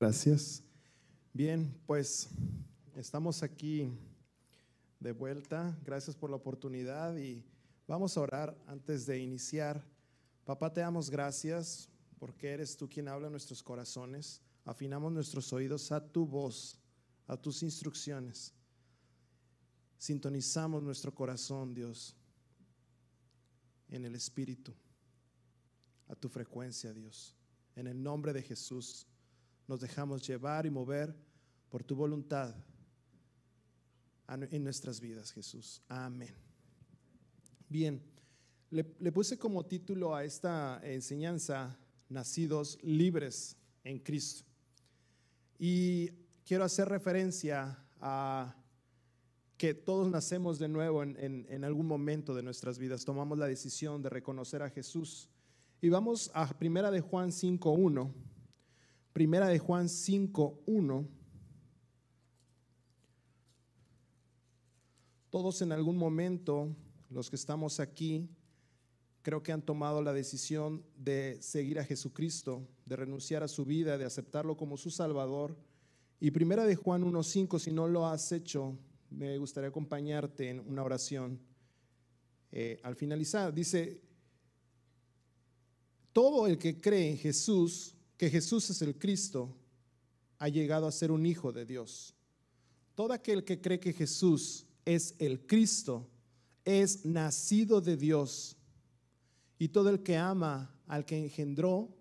Gracias. Bien, pues estamos aquí de vuelta. Gracias por la oportunidad y vamos a orar antes de iniciar. Papá, te damos gracias porque eres tú quien habla en nuestros corazones. Afinamos nuestros oídos a tu voz, a tus instrucciones. Sintonizamos nuestro corazón, Dios, en el Espíritu, a tu frecuencia, Dios. En el nombre de Jesús nos dejamos llevar y mover por tu voluntad en nuestras vidas, Jesús. Amén. Bien, le, puse como título a esta enseñanza, Nacidos libres en Cristo. Y quiero hacer referencia a que todos nacemos de nuevo en, en, algún momento de nuestras vidas, tomamos la decisión de reconocer a Jesús. Y vamos a Primera de Juan 5.1 Primera de Juan 5.1. Todos en algún momento, los que estamos aquí, creo que han tomado la decisión de seguir a Jesucristo, de renunciar a su vida, de aceptarlo como su Salvador. Y primera de Juan 1.5, si no lo has hecho, me gustaría acompañarte en una oración. Eh, al finalizar, dice, todo el que cree en Jesús que Jesús es el Cristo, ha llegado a ser un hijo de Dios. Todo aquel que cree que Jesús es el Cristo es nacido de Dios. Y todo el que ama al que engendró,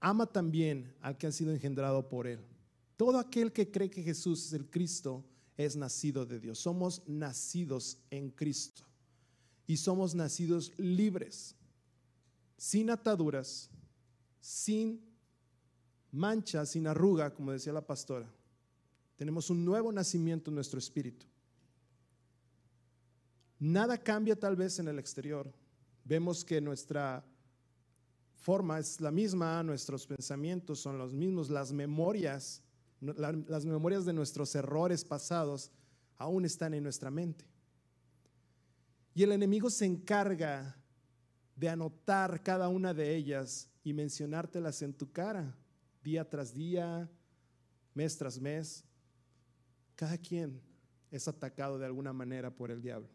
ama también al que ha sido engendrado por él. Todo aquel que cree que Jesús es el Cristo es nacido de Dios. Somos nacidos en Cristo. Y somos nacidos libres, sin ataduras, sin mancha, sin arruga, como decía la pastora. Tenemos un nuevo nacimiento en nuestro espíritu. Nada cambia tal vez en el exterior. Vemos que nuestra forma es la misma, nuestros pensamientos son los mismos, las memorias, las memorias de nuestros errores pasados aún están en nuestra mente. Y el enemigo se encarga de anotar cada una de ellas y mencionártelas en tu cara, día tras día, mes tras mes. Cada quien es atacado de alguna manera por el diablo.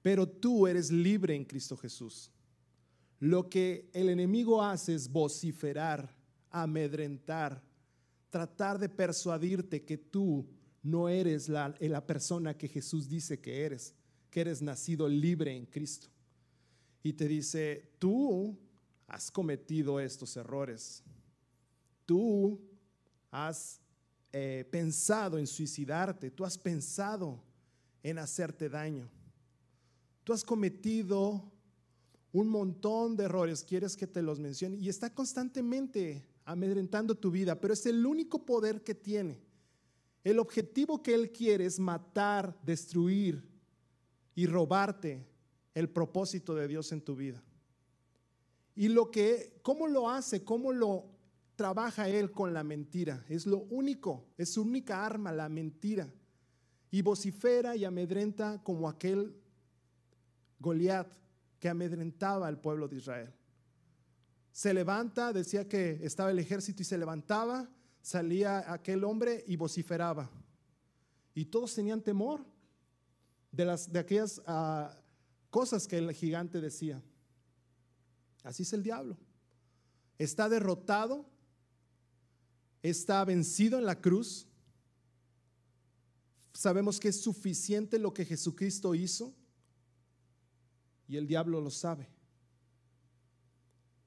Pero tú eres libre en Cristo Jesús. Lo que el enemigo hace es vociferar, amedrentar, tratar de persuadirte que tú no eres la, persona que Jesús dice que eres, que eres nacido libre en Cristo y te dice, tú has cometido estos errores, tú has eh, pensado en suicidarte, tú has pensado en hacerte daño, tú has cometido un montón de errores, quieres que te los mencione, y está constantemente amedrentando tu vida, pero es el único poder que tiene. El objetivo que él quiere es matar, destruir y robarte el propósito de Dios en tu vida. Y lo que, ¿cómo lo hace? ¿Cómo lo trabaja Él con la mentira? Es lo único, es su única arma, la mentira. Y vocifera y amedrenta como aquel Goliat que amedrentaba al pueblo de Israel. Se levanta, decía que estaba el ejército y se levantaba, salía aquel hombre y vociferaba. Y todos tenían temor de, las, de aquellas ah, cosas que el gigante decía. Así es el diablo. Está derrotado, está vencido en la cruz. Sabemos que es suficiente lo que Jesucristo hizo y el diablo lo sabe.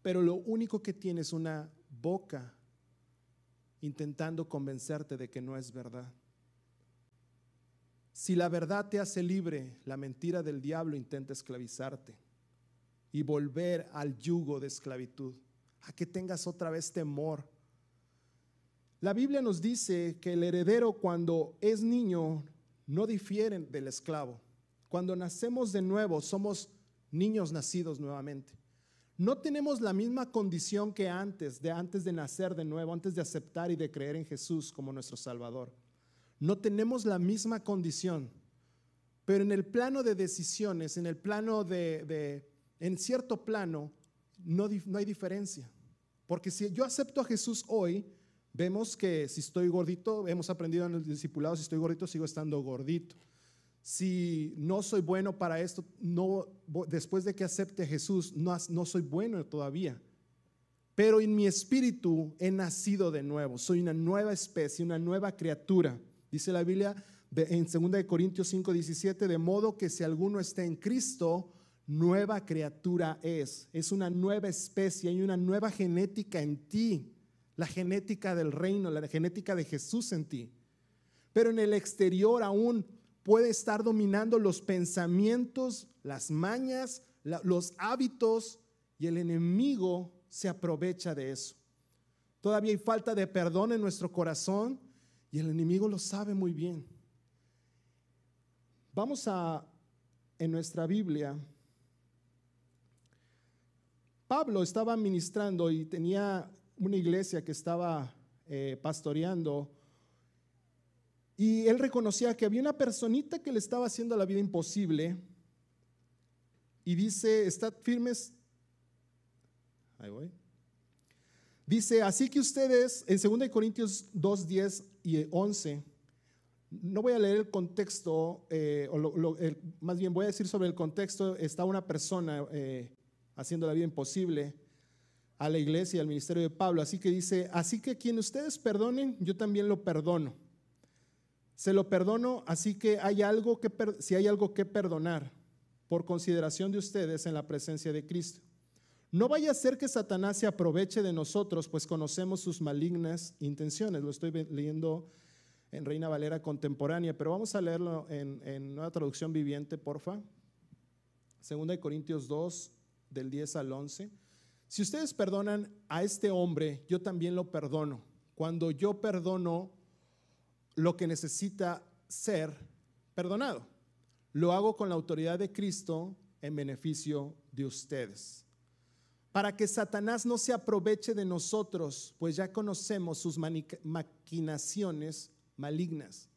Pero lo único que tiene es una boca intentando convencerte de que no es verdad. Si la verdad te hace libre, la mentira del diablo intenta esclavizarte y volver al yugo de esclavitud, a que tengas otra vez temor. La Biblia nos dice que el heredero cuando es niño no difiere del esclavo. Cuando nacemos de nuevo somos niños nacidos nuevamente. No tenemos la misma condición que antes, de antes de nacer de nuevo, antes de aceptar y de creer en Jesús como nuestro Salvador. No tenemos la misma condición, pero en el plano de decisiones, en el plano de, en cierto plano, no, no hay diferencia. Porque si yo acepto a Jesús hoy, vemos que si estoy gordito, hemos aprendido en el discipulado, si estoy gordito, sigo estando gordito. Si no soy bueno para esto, no, después de que acepte Jesús, no, no soy bueno todavía. Pero en mi espíritu he nacido de nuevo, soy una nueva especie, una nueva criatura. Dice la Biblia en 2 Corintios 5, 17, de modo que si alguno está en Cristo, nueva criatura es. Es una nueva especie, hay una nueva genética en ti, la genética del reino, la genética de Jesús en ti. Pero en el exterior aún puede estar dominando los pensamientos, las mañas, los hábitos y el enemigo se aprovecha de eso. Todavía hay falta de perdón en nuestro corazón y el enemigo lo sabe muy bien. Vamos a, en nuestra Biblia, Pablo estaba ministrando y tenía una iglesia que estaba eh, pastoreando y él reconocía que había una personita que le estaba haciendo la vida imposible y dice, estad firmes. Ahí voy. Dice, así que ustedes, en 2 Corintios 2, 10 y 11, no voy a leer el contexto, eh, o más bien voy a decir sobre el contexto, está una persona eh, haciendo la vida imposible a la iglesia, al ministerio de Pablo. Así que dice, así que quien ustedes perdonen, yo también lo perdono. Se lo perdono, así que hay algo que, si hay algo que perdonar, por consideración de ustedes en la presencia de Cristo. No vaya a ser que Satanás se aproveche de nosotros, pues conocemos sus malignas intenciones. Lo estoy leyendo en Reina Valera contemporánea, pero vamos a leerlo en, en Nueva Traducción Viviente, porfa. Segunda de Corintios 2, del 10 al 11. Si ustedes perdonan a este hombre, yo también lo perdono. Cuando yo perdono lo que necesita ser perdonado, lo hago con la autoridad de Cristo en beneficio de ustedes. Para que Satanás no se aproveche de nosotros, pues ya conocemos sus maquinaciones malignas.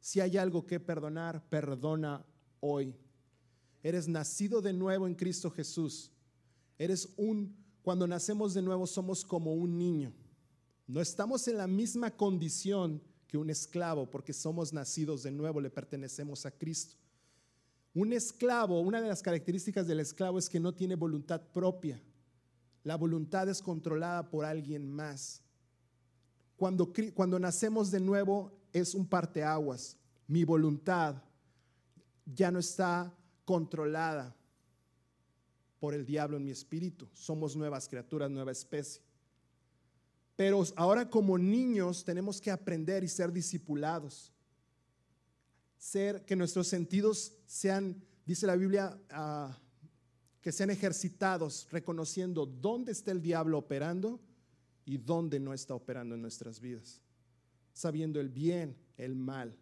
Si hay algo que perdonar, perdona hoy. Eres nacido de nuevo en Cristo Jesús. Eres un, cuando nacemos de nuevo somos como un niño. No estamos en la misma condición que un esclavo porque somos nacidos de nuevo, le pertenecemos a Cristo. Un esclavo, una de las características del esclavo es que no tiene voluntad propia. La voluntad es controlada por alguien más. Cuando, cuando nacemos de nuevo es un parteaguas. Mi voluntad ya no está controlada por el diablo en mi espíritu. Somos nuevas criaturas, nueva especie. Pero ahora como niños tenemos que aprender y ser discipulados. Ser que nuestros sentidos sean, dice la Biblia, ah, que sean ejercitados reconociendo dónde está el diablo operando y dónde no está operando en nuestras vidas. Sabiendo el bien, el mal.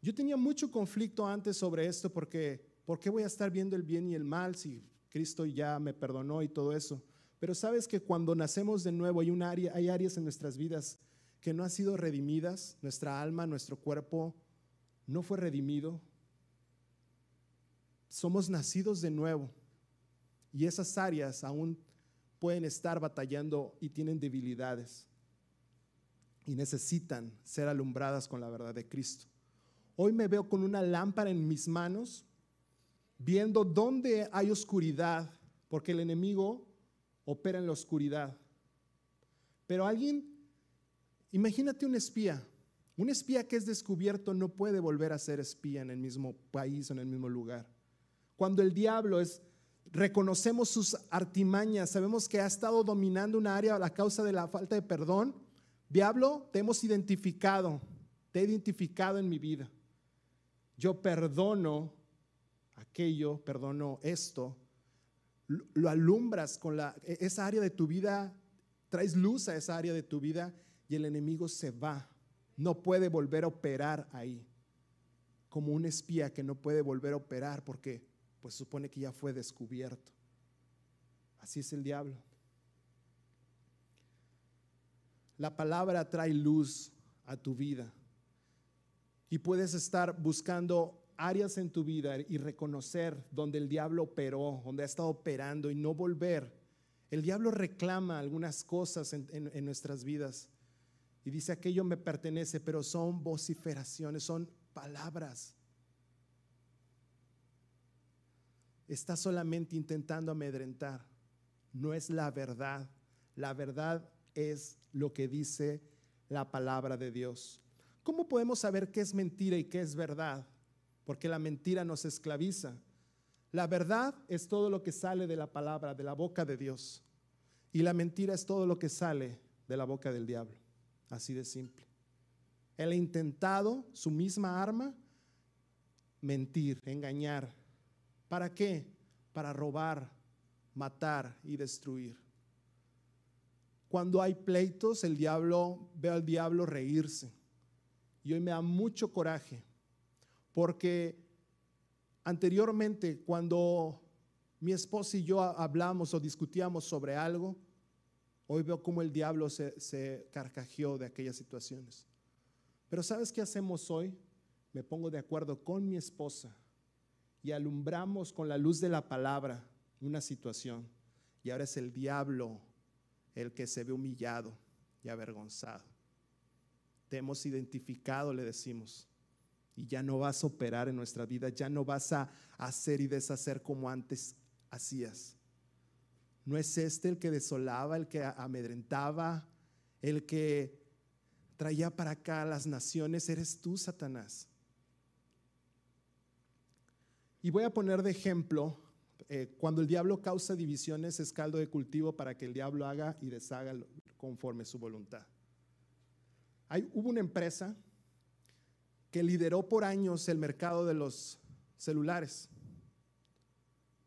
Yo tenía mucho conflicto antes sobre esto porque ¿Por qué voy a estar viendo el bien y el mal si Cristo ya me perdonó y todo eso? Pero sabes que cuando nacemos de nuevo hay, un área, hay áreas en nuestras vidas que no han sido redimidas, nuestra alma, nuestro cuerpo no fue redimido. Somos nacidos de nuevo y esas áreas aún pueden estar batallando y tienen debilidades y necesitan ser alumbradas con la verdad de Cristo. Hoy me veo con una lámpara en mis manos viendo dónde hay oscuridad, porque el enemigo opera en la oscuridad. Pero alguien, imagínate un espía, un espía que es descubierto no puede volver a ser espía en el mismo país o en el mismo lugar. Cuando el diablo es, reconocemos sus artimañas, sabemos que ha estado dominando una área a la causa de la falta de perdón, diablo, te hemos identificado, te he identificado en mi vida. Yo perdono aquello, perdono esto, lo alumbras con la, e, esa área de tu vida, traes luz a esa área de tu vida y el enemigo se va. No puede volver a operar ahí. Como un espía que no puede volver a operar porque pues supone que ya fue descubierto. Así es el diablo. La palabra trae luz a tu vida. Y puedes estar buscando áreas en tu vida y reconocer donde el diablo operó, donde ha estado operando y no volver El diablo reclama algunas cosas en, en nuestras vidas y dice, aquello me pertenece, pero son vociferaciones, son palabras. Está solamente intentando amedrentar. No es la verdad. La verdad es lo que dice la palabra de Dios. ¿Cómo podemos saber qué es mentira y qué es verdad? Porque la mentira nos esclaviza. La verdad es todo lo que sale de la palabra, de la boca de Dios. Y la mentira es todo lo que sale de la boca del diablo. Así de simple. Él ha intentado su misma arma, mentir, engañar. ¿Para qué? Para robar, matar y destruir. Cuando hay pleitos, el diablo, ve al diablo reírse. Y hoy me da mucho coraje, porque anteriormente cuando mi esposa y yo hablamos o discutíamos sobre algo, Hoy veo cómo el diablo se, carcajeó de aquellas situaciones. Pero ¿sabes qué hacemos hoy? Me pongo de acuerdo con mi esposa y alumbramos con la luz de la palabra una situación. Y ahora es el diablo el que se ve humillado y avergonzado. Te hemos identificado, le decimos, y ya no vas a operar en nuestra vida, ya no vas a hacer y deshacer como antes hacías. ¿No es este el que desolaba, el que amedrentaba, el que traía para acá las naciones? Eres tú, Satanás. Y voy a poner de ejemplo, eh, cuando el diablo causa divisiones es caldo de cultivo para que el diablo haga y deshaga conforme su voluntad. Hay, hubo una empresa que lideró por años el mercado de los celulares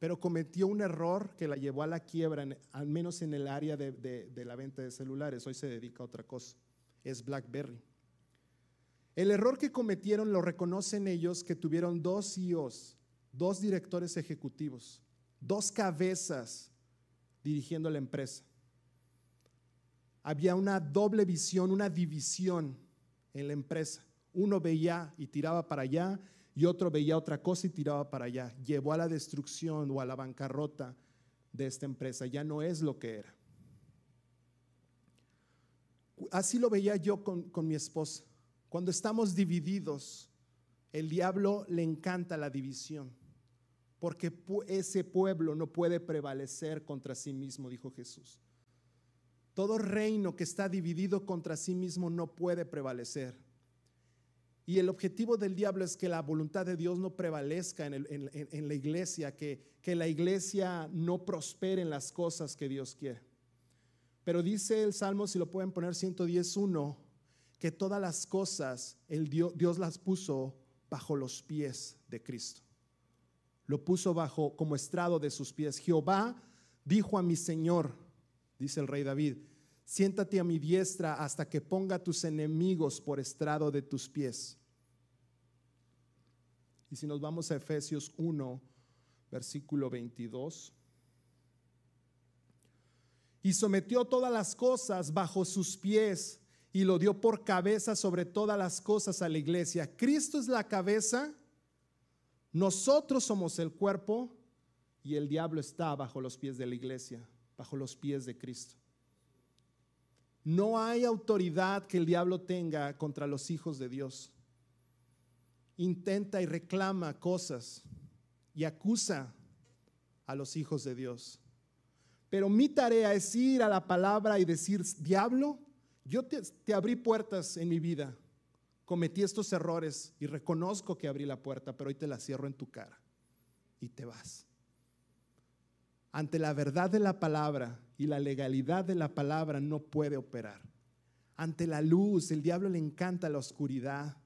pero cometió un error que la llevó a la quiebra, al menos en el área de, la venta de celulares. Hoy se dedica a otra cosa, es BlackBerry. El error que cometieron lo reconocen ellos que tuvieron dos CEOs, dos directores ejecutivos, dos cabezas dirigiendo la empresa. Había una doble visión, una división en la empresa. Uno veía y tiraba para allá y otro veía otra cosa y tiraba para allá. Llevó a la destrucción o a la bancarrota de esta empresa. Ya no es lo que era. Así lo veía yo con, con mi esposa. Cuando estamos divididos, el diablo le encanta la división, porque ese pueblo no puede prevalecer contra sí mismo, dijo Jesús. Todo reino que está dividido contra sí mismo no puede prevalecer. Y el objetivo del diablo es que la voluntad de Dios no prevalezca en, la iglesia, que, la iglesia no prospere en las cosas que Dios quiere. Pero dice el Salmo, si lo pueden poner 111, que todas las cosas el Dios, Dios las puso bajo los pies de Cristo. Lo puso bajo como estrado de sus pies. Jehová dijo a mi Señor, dice el rey David, siéntate a mi diestra hasta que ponga tus enemigos por estrado de tus pies. Y si nos vamos a Efesios 1, versículo 22. Y sometió todas las cosas bajo sus pies y lo dio por cabeza sobre todas las cosas a la iglesia. Cristo es la cabeza, nosotros somos el cuerpo y el diablo está bajo los pies de la iglesia, bajo los pies de Cristo. No hay autoridad que el diablo tenga contra los hijos de Dios. Intenta y reclama cosas y acusa a los hijos de Dios. Pero mi tarea es ir a la palabra y decir, diablo, yo te, abrí puertas en mi vida, cometí estos errores y reconozco que abrí la puerta, pero hoy te la cierro en tu cara y te vas. Ante la verdad de la palabra y la legalidad de la palabra no puede operar. Ante la luz, el diablo le encanta la oscuridad,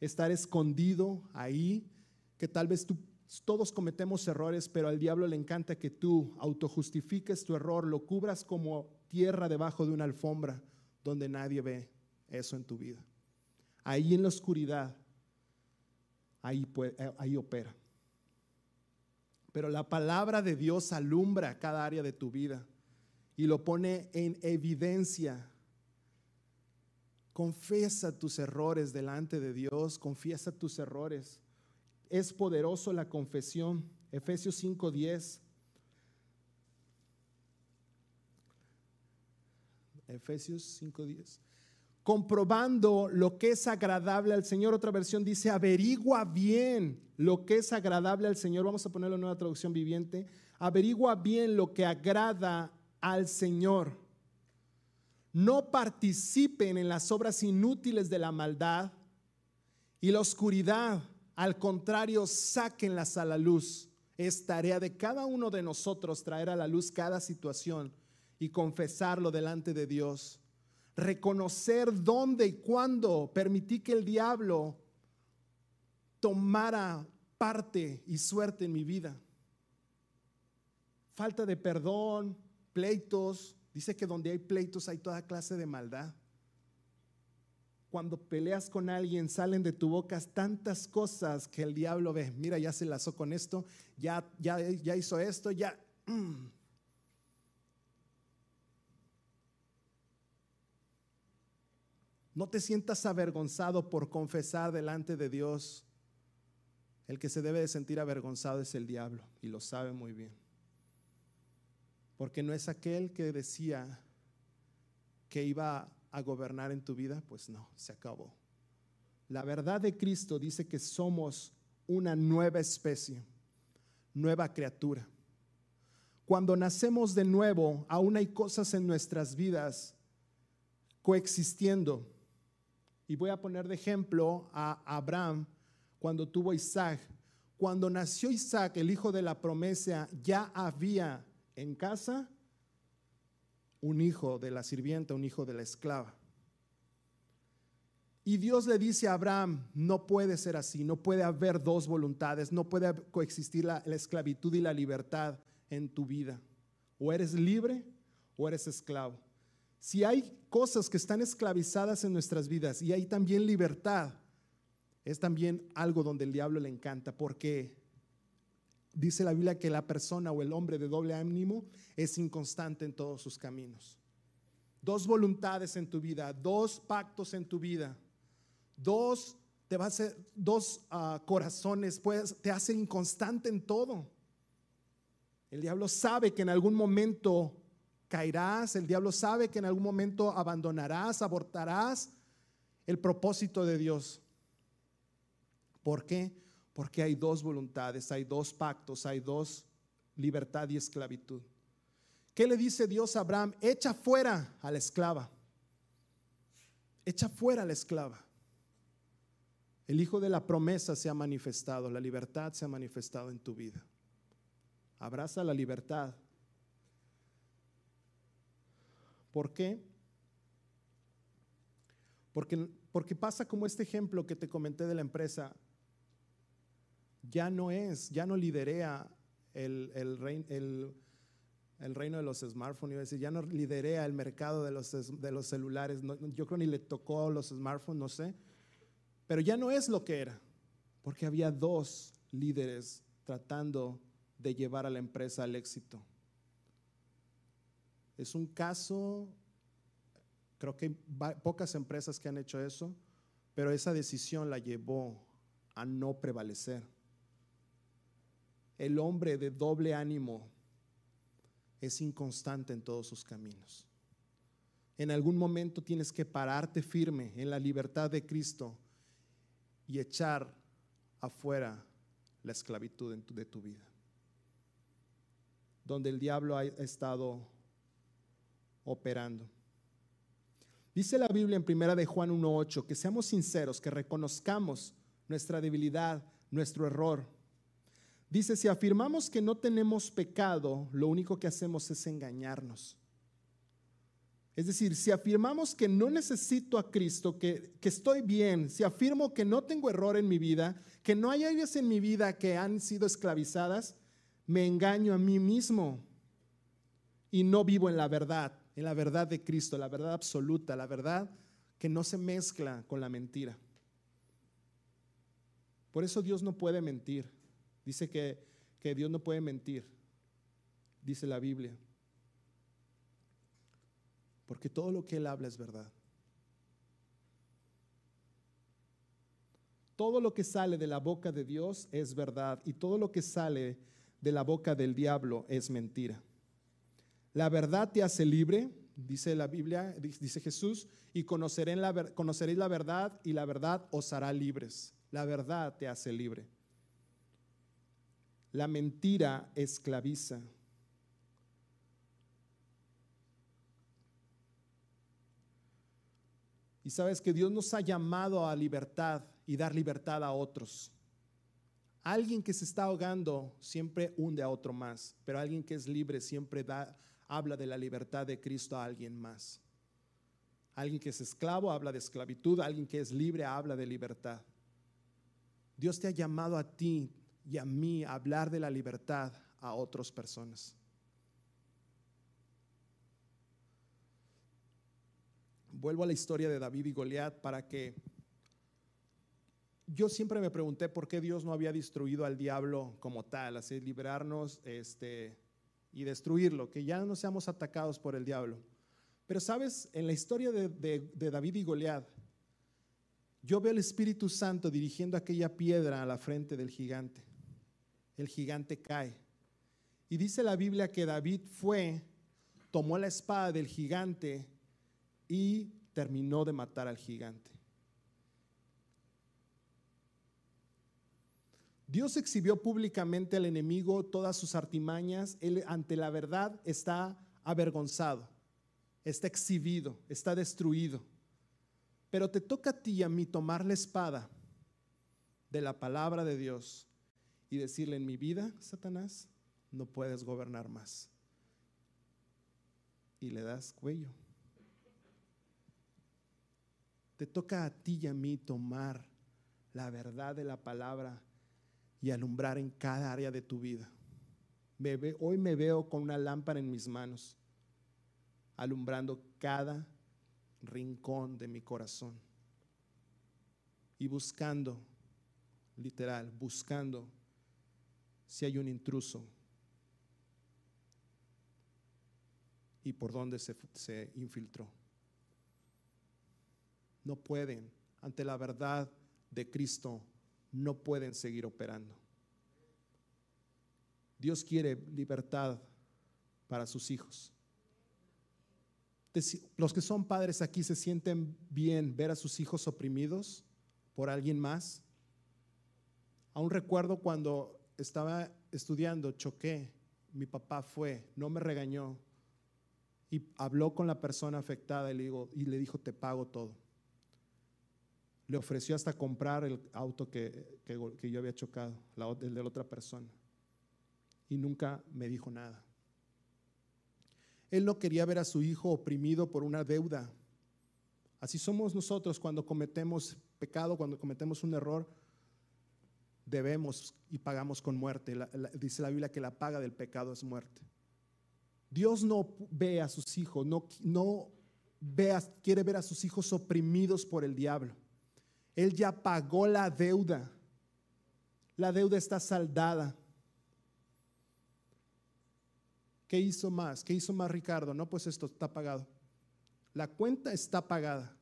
estar escondido ahí, que tal vez todos cometemos errores, pero al diablo le encanta que tú autojustifiques tu error, lo cubras como tierra debajo de una alfombra donde nadie ve eso en tu vida. Ahí en la oscuridad, ahí, eh, ahí opera. Pero la palabra de Dios alumbra cada área de tu vida y lo pone en evidencia. Confiesa tus errores delante de Dios, confiesa tus errores. Es poderoso la confesión. Efesios 5:10. Efesios 5:10. Comprobando lo que es agradable al Señor. Otra versión dice, averigua bien lo que es agradable al Señor. Vamos a ponerlo en una traducción viviente. Averigua bien lo que agrada al Señor. No participen en las obras inútiles de la maldad y la oscuridad. Al contrario, sáquenlas a la luz. Es tarea de cada uno de nosotros traer a la luz cada situación y confesarlo delante de Dios. Reconocer dónde y cuándo permití que el diablo tomara parte y suerte en mi vida. Falta de perdón, pleitos. Dice que donde hay pleitos hay toda clase de maldad. Cuando peleas con alguien salen de tu boca tantas cosas que el diablo ve. Mira, ya se lazó con esto, ya, ya, ya hizo esto, ya. No te sientas avergonzado por confesar delante de Dios. El que se debe de sentir avergonzado es el diablo y lo sabe muy bien. Porque no es aquel que decía que iba a gobernar en tu vida, pues no, se acabó. La verdad de Cristo dice que somos una nueva especie, nueva criatura. Cuando nacemos de nuevo, aún hay cosas en nuestras vidas coexistiendo. Y voy a poner de ejemplo a Abraham cuando tuvo Isaac. Cuando nació Isaac, el hijo de la promesa, ya había en casa un hijo de la sirvienta, un hijo de la esclava. Y Dios le dice a Abraham, no puede ser así, no puede haber dos voluntades, no puede coexistir la, la, esclavitud y la libertad en tu vida. O eres libre o eres esclavo. Si hay cosas que están esclavizadas en nuestras vidas y hay también libertad, es también algo donde el diablo le encanta, porque dice la Biblia que la persona o el hombre de doble ánimo es inconstante en todos sus caminos. Dos voluntades en tu vida, dos pactos en tu vida, dos te va a hacer, dos uh, corazones, pues, te hace inconstante en todo. El diablo sabe que en algún momento caerás, el diablo sabe que en algún momento abandonarás, abortarás el propósito de Dios. ¿Por qué? Porque hay dos voluntades, hay dos pactos, hay dos libertad y esclavitud. ¿Qué le dice Dios a Abraham? Echa fuera a la esclava. Echa fuera a la esclava. El hijo de la promesa se ha manifestado, la libertad se ha manifestado en tu vida. Abraza la libertad. ¿Por qué? Porque, porque pasa como este ejemplo que te comenté de la empresa ya no es, ya no liderea el, el, reino de los smartphones, decir, ya no liderea el mercado de los, de los celulares, yo creo ni le tocó los smartphones, no sé, pero ya no es lo que era, porque había dos líderes tratando de llevar a la empresa al éxito. Es un caso, creo que hay pocas empresas que han hecho eso, pero esa decisión la llevó a no prevalecer el hombre de doble ánimo es inconstante en todos sus caminos. En algún momento tienes que pararte firme en la libertad de Cristo y echar afuera la esclavitud de tu vida. Donde el diablo ha estado operando. Dice la Biblia en primera de Juan 1:8 que seamos sinceros, que reconozcamos nuestra debilidad, nuestro error Dice, si afirmamos que no tenemos pecado, lo único que hacemos es engañarnos. Es decir, si afirmamos que no necesito a Cristo, que, que, estoy bien, si afirmo que no tengo error en mi vida, que no hay áreas en mi vida que han sido esclavizadas, me engaño a mí mismo y no vivo en la verdad, en la verdad de Cristo, la verdad absoluta, la verdad que no se mezcla con la mentira. Por eso Dios no puede mentir. Dice que, que Dios no puede mentir, dice la Biblia. Porque todo lo que Él habla es verdad. Todo lo que sale de la boca de Dios es verdad y todo lo que sale de la boca del diablo es mentira. La verdad te hace libre, dice la Biblia, dice Jesús, y la, conoceréis la verdad y la verdad os hará libres. La verdad te hace libre. La mentira esclaviza. Y sabes que Dios nos ha llamado a libertad y dar libertad a otros. Alguien que se está ahogando siempre hunde a otro más, pero alguien que es libre siempre da, habla de la libertad de Cristo a alguien más. Alguien que es esclavo habla de esclavitud, alguien que es libre habla de libertad. Dios te ha llamado a ti y a mí hablar de la libertad a otras personas. Vuelvo a la historia de David y Goliat para que yo siempre me pregunté por qué Dios no había destruido al diablo como tal, así liberarnos este, y destruirlo, que ya no seamos atacados por el diablo. Pero sabes, en la historia de, de David y Goliat, yo veo el Espíritu Santo dirigiendo aquella piedra a la frente del gigante. El gigante cae. Y dice la Biblia que David fue, tomó la espada del gigante y terminó de matar al gigante. Dios exhibió públicamente al enemigo todas sus artimañas. Él ante la verdad está avergonzado, está exhibido, está destruido. Pero te toca a ti y a mí tomar la espada de la palabra de Dios y decirle en mi vida, Satanás, no puedes gobernar más. Y le das cuello. Te toca a ti y a mí tomar la verdad de la palabra y alumbrar en cada área de tu vida. hoy me veo con una lámpara en mis manos, alumbrando cada rincón de mi corazón y buscando, literal, buscando si hay un intruso y por dónde se, se infiltró. No pueden, ante la verdad de Cristo, no pueden seguir operando. Dios quiere libertad para sus hijos. Los que son padres aquí se sienten bien ver a sus hijos oprimidos por alguien más. Aún recuerdo cuando estaba estudiando, choqué, mi papá fue, no me regañó y habló con la persona afectada y le, y le dijo, te pago todo le ofreció hasta comprar el auto que, yo había chocado, el de la otra persona. Y nunca me dijo nada. Él no quería ver a su hijo oprimido por una deuda. Así somos nosotros cuando cometemos pecado, cuando cometemos un error, debemos y pagamos con muerte. dice la Biblia que la paga del pecado es muerte. Dios no ve a sus hijos, no, no quiere ver a sus hijos oprimidos por el diablo. Él ya pagó la deuda. La deuda está saldada. ¿Qué hizo más? ¿Qué hizo más Ricardo? No, pues esto está pagado. La cuenta está pagada.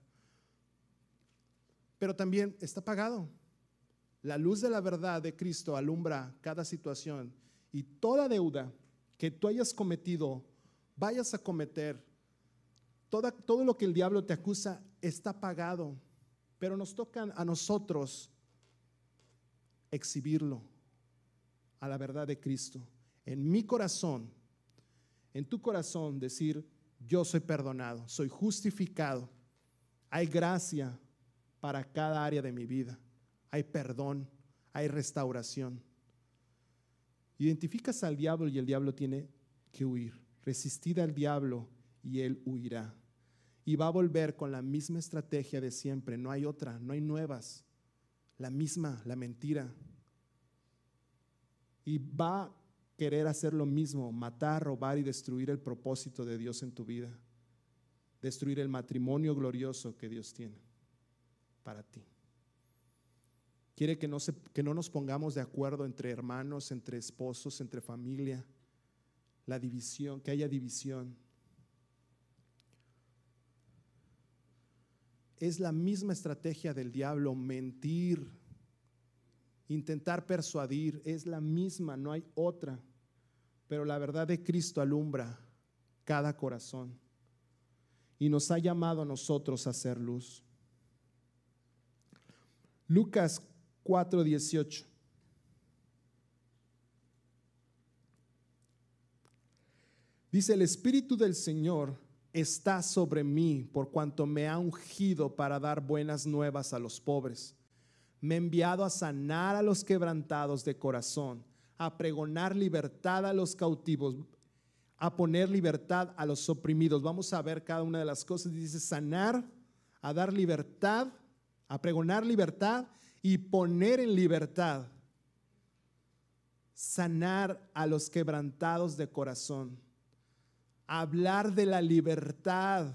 Pero también está pagado. La luz de la verdad de Cristo alumbra cada situación y toda deuda que tú hayas cometido, vayas a cometer, todo lo que el diablo te acusa está pagado pero nos toca a nosotros exhibirlo a la verdad de Cristo. En mi corazón, en tu corazón, decir, yo soy perdonado, soy justificado. Hay gracia para cada área de mi vida. Hay perdón, hay restauración. Identificas al diablo y el diablo tiene que huir. Resistid al diablo y él huirá y va a volver con la misma estrategia de siempre. No hay otra, no hay nuevas. La misma, la mentira. Y va a querer hacer lo mismo, matar, robar y destruir el propósito de Dios en tu vida. Destruir el matrimonio glorioso que Dios tiene para ti. Quiere que no, se, que no nos pongamos de acuerdo entre hermanos, entre esposos, entre familia. La división, que haya división. es la misma estrategia del diablo, mentir, intentar persuadir, es la misma, no hay otra. Pero la verdad de Cristo alumbra cada corazón. y nos ha llamado a nosotros a ser luz. Lucas 4:18. Dice, el Espíritu del Señor está sobre mí por cuanto me ha ungido para dar buenas nuevas a los pobres. Me ha enviado a sanar a los quebrantados de corazón, a pregonar libertad a los cautivos, a poner libertad a los oprimidos. Vamos a ver cada una de las cosas. Dice sanar, a dar libertad, a pregonar libertad y poner en libertad. Sanar a los quebrantados de corazón hablar de la libertad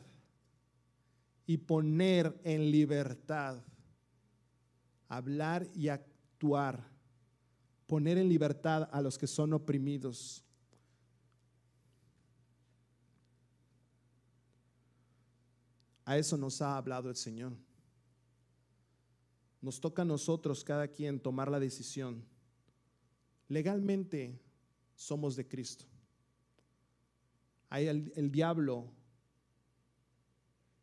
y poner en libertad. Hablar y actuar. Poner en libertad a los que son oprimidos. A eso nos ha hablado el Señor. Nos toca a nosotros, cada quien, tomar la decisión. Legalmente somos de Cristo. Ahí el, diablo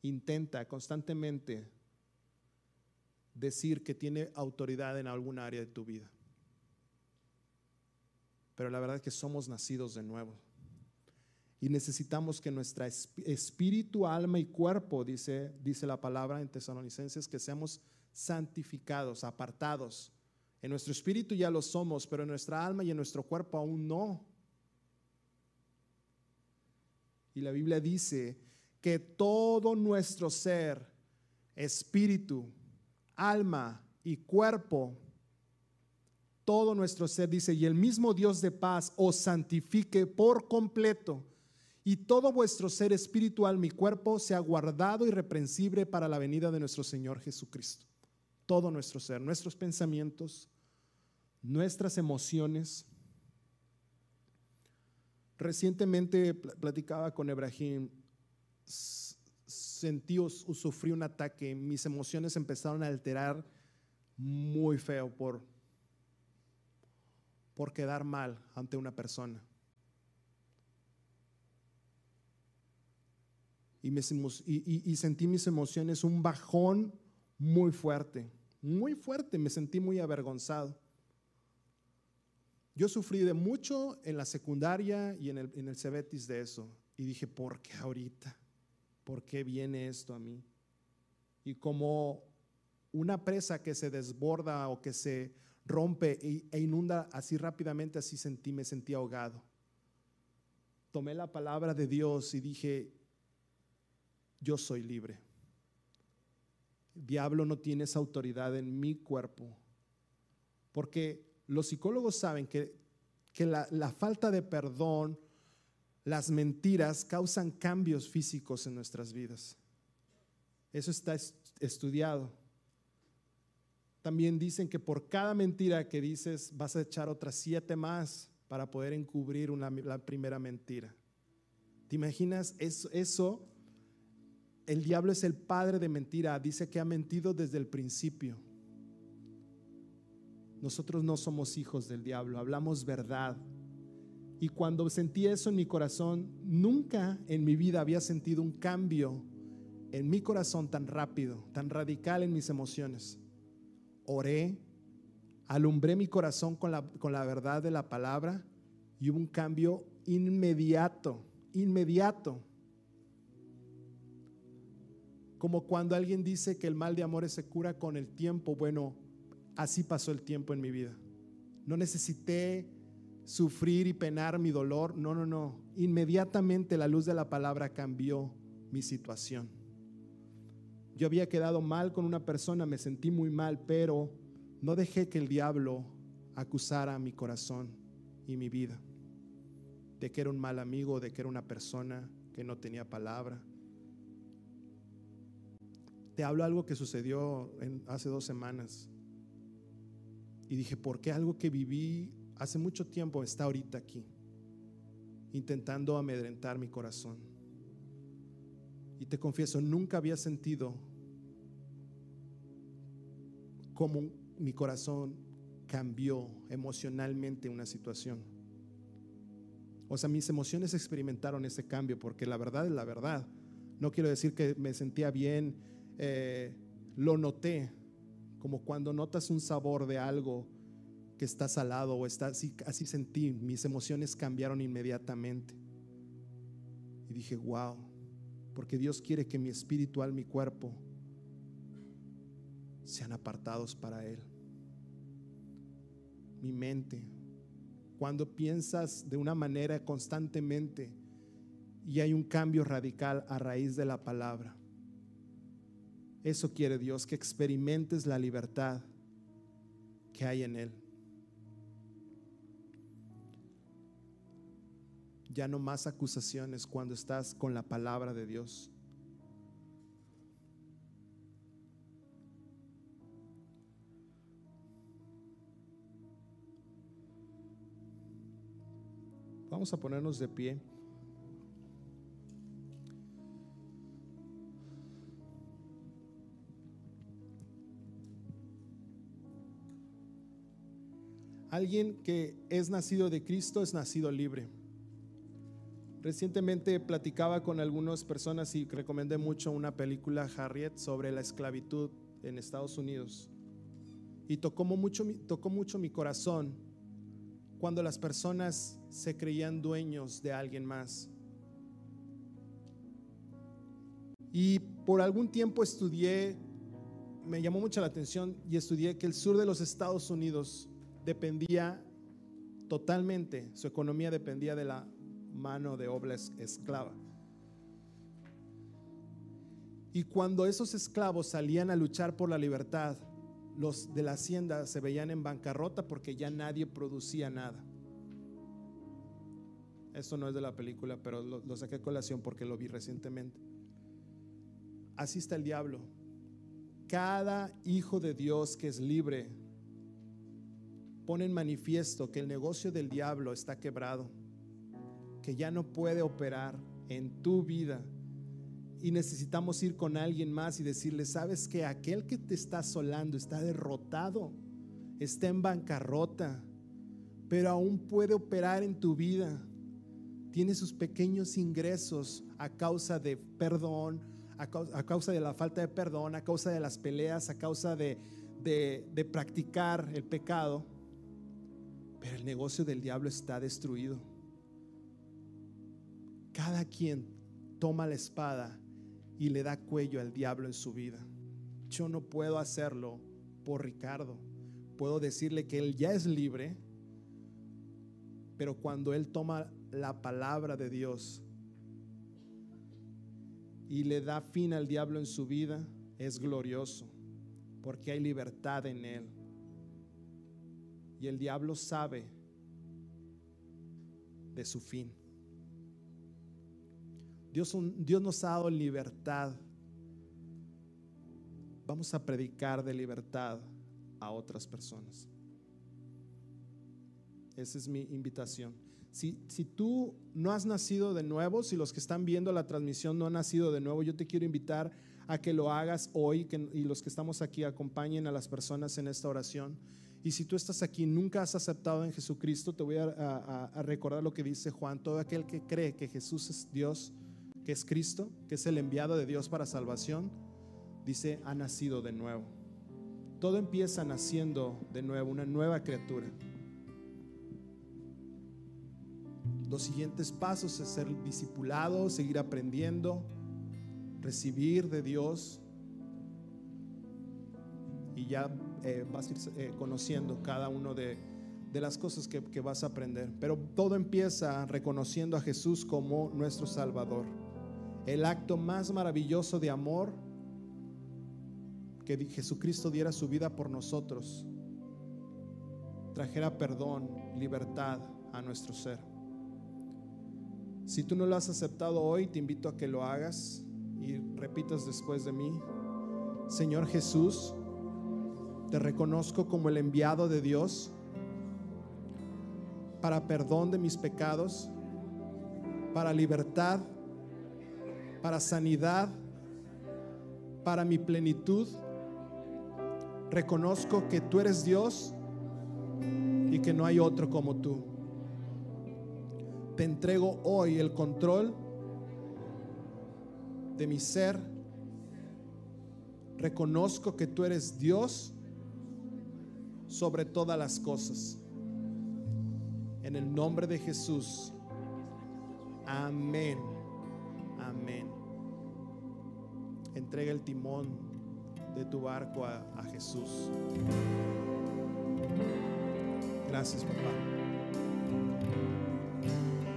intenta constantemente decir que tiene autoridad en algún área de tu vida. Pero la verdad es que somos nacidos de nuevo. Y necesitamos que nuestra espíritu, alma y cuerpo, dice, dice la palabra en Tesalonicenses, que seamos santificados, apartados. En nuestro espíritu ya lo somos, pero en nuestra alma y en nuestro cuerpo aún no. Y la Biblia dice que todo nuestro ser, espíritu, alma y cuerpo, todo nuestro ser, dice, y el mismo Dios de paz os santifique por completo, y todo vuestro ser espiritual, mi cuerpo, sea guardado irreprensible para la venida de nuestro Señor Jesucristo. Todo nuestro ser, nuestros pensamientos, nuestras emociones, Recientemente platicaba con Ebrahim, sentí o sufrí un ataque, mis emociones empezaron a alterar muy feo por, por quedar mal ante una persona. Y, y, sentí mis emociones un bajón muy fuerte, muy fuerte, me sentí muy avergonzado. Yo sufrí de mucho en la secundaria y en el, en el Cebetis de eso. Y dije, ¿por qué ahorita? ¿Por qué viene esto a mí? Y como una presa que se desborda o que se rompe e, e inunda así rápidamente, así sentí, me sentí ahogado. Tomé la palabra de Dios y dije, yo soy libre. Diablo no tiene esa autoridad en mi cuerpo. Porque los psicólogos saben que, la, la falta de perdón, las mentiras causan cambios físicos en nuestras vidas. Eso está estudiado. También dicen que por cada mentira que dices vas a echar otras siete más para poder encubrir una, la primera mentira. ¿Te imaginas eso? El diablo es el padre de mentira. Dice que ha mentido desde el principio. Nosotros no somos hijos del diablo, hablamos verdad. Y cuando sentí eso en mi corazón, nunca en mi vida había sentido un cambio en mi corazón tan rápido, tan radical en mis emociones. Oré, alumbré mi corazón con la, con la verdad de la palabra y hubo un cambio inmediato, inmediato. Como cuando alguien dice que el mal de amores se cura con el tiempo, bueno, así pasó el tiempo en mi vida. No necesité sufrir y penar mi dolor. No, no, no. Inmediatamente la luz de la palabra cambió mi situación. Yo había quedado mal con una persona, me sentí muy mal, pero no dejé que el diablo acusara mi corazón y mi vida. De que era un mal amigo, de que era una persona que no tenía palabra. Te hablo algo que sucedió hace dos semanas. Y dije, ¿por qué algo que viví hace mucho tiempo está ahorita aquí? Intentando amedrentar mi corazón. Y te confieso, nunca había sentido cómo mi corazón cambió emocionalmente una situación. O sea, mis emociones experimentaron ese cambio porque la verdad es la verdad. No quiero decir que me sentía bien, eh, lo noté, como cuando notas un sabor de algo que está salado o está así, así sentí, mis emociones cambiaron inmediatamente. Y dije, wow, porque Dios quiere que mi espiritual, mi cuerpo, sean apartados para Él. Mi mente, cuando piensas de una manera constantemente y hay un cambio radical a raíz de la palabra. Eso quiere Dios, que experimentes la libertad que hay en Él. Ya no más acusaciones cuando estás con la palabra de Dios. Vamos a ponernos de pie. Alguien que es nacido de Cristo es nacido libre. Recientemente platicaba con algunas personas y recomendé mucho una película Harriet sobre la esclavitud en Estados Unidos. Y tocó mucho, mi corazón cuando las personas se creían dueños de alguien más. Y por algún tiempo estudié, me llamó mucho la atención y estudié que el sur de los Estados Unidos dependía totalmente, su economía dependía de la mano de obra esclava. Y cuando esos esclavos salían a luchar por la libertad, los de la hacienda se veían en bancarrota porque ya nadie producía nada. Esto no es de la película, pero lo, lo saqué a colación porque lo vi recientemente. Así está el diablo. Cada hijo de Dios que es libre pone en manifiesto que el negocio del diablo está quebrado, que ya no puede operar en tu vida. Y necesitamos ir con alguien más y decirle, sabes que aquel que te está asolando está derrotado, está en bancarrota, pero aún puede operar en tu vida. Tiene sus pequeños ingresos a causa de perdón, a causa, de la falta de perdón, a causa de las peleas, a causa de, de practicar el pecado pero el negocio del diablo está destruido. Cada quien toma la espada y le da cuello al diablo en su vida. Yo no puedo hacerlo por Ricardo. Puedo decirle que él ya es libre, pero cuando él toma la palabra de Dios y le da fin al diablo en su vida, es glorioso, porque hay libertad en él. Y el diablo sabe de su fin. Dios, Dios nos ha dado libertad. Vamos a predicar de libertad a otras personas. Esa es mi invitación. Si, si, tú no has nacido de nuevo, si los que están viendo la transmisión no han nacido de nuevo, yo te quiero invitar a que lo hagas hoy y los que estamos aquí acompañen a las personas en esta oración. Y si tú estás aquí y nunca has aceptado en Jesucristo, te voy a, recordar lo que dice Juan. Todo aquel que cree que Jesús es Dios, que es Cristo, que es el enviado de Dios para salvación, dice, ha nacido de nuevo. Todo empieza naciendo de nuevo, una nueva criatura. Los siguientes pasos es ser discipulado, seguir aprendiendo, recibir de Dios y ya eh, vas a ir eh, conociendo cada uno de, las cosas que, que, vas a aprender. Pero todo empieza reconociendo a Jesús como nuestro Salvador. El acto más maravilloso de amor que Jesucristo diera su vida por nosotros, trajera perdón, libertad a nuestro ser. Si tú no lo has aceptado hoy, te invito a que lo hagas y repitas después de mí, Señor Jesús, te reconozco como el enviado de Dios para perdón de mis pecados, para libertad, para sanidad, para mi plenitud. Reconozco que tú eres Dios y que no hay otro como tú. Te entrego hoy el control de mi ser, reconozco que tú eres Dios sobre todas las cosas. En el nombre de Jesús. Amén. Amén. Entrega el timón de tu barco a, a Jesús. Gracias, papá.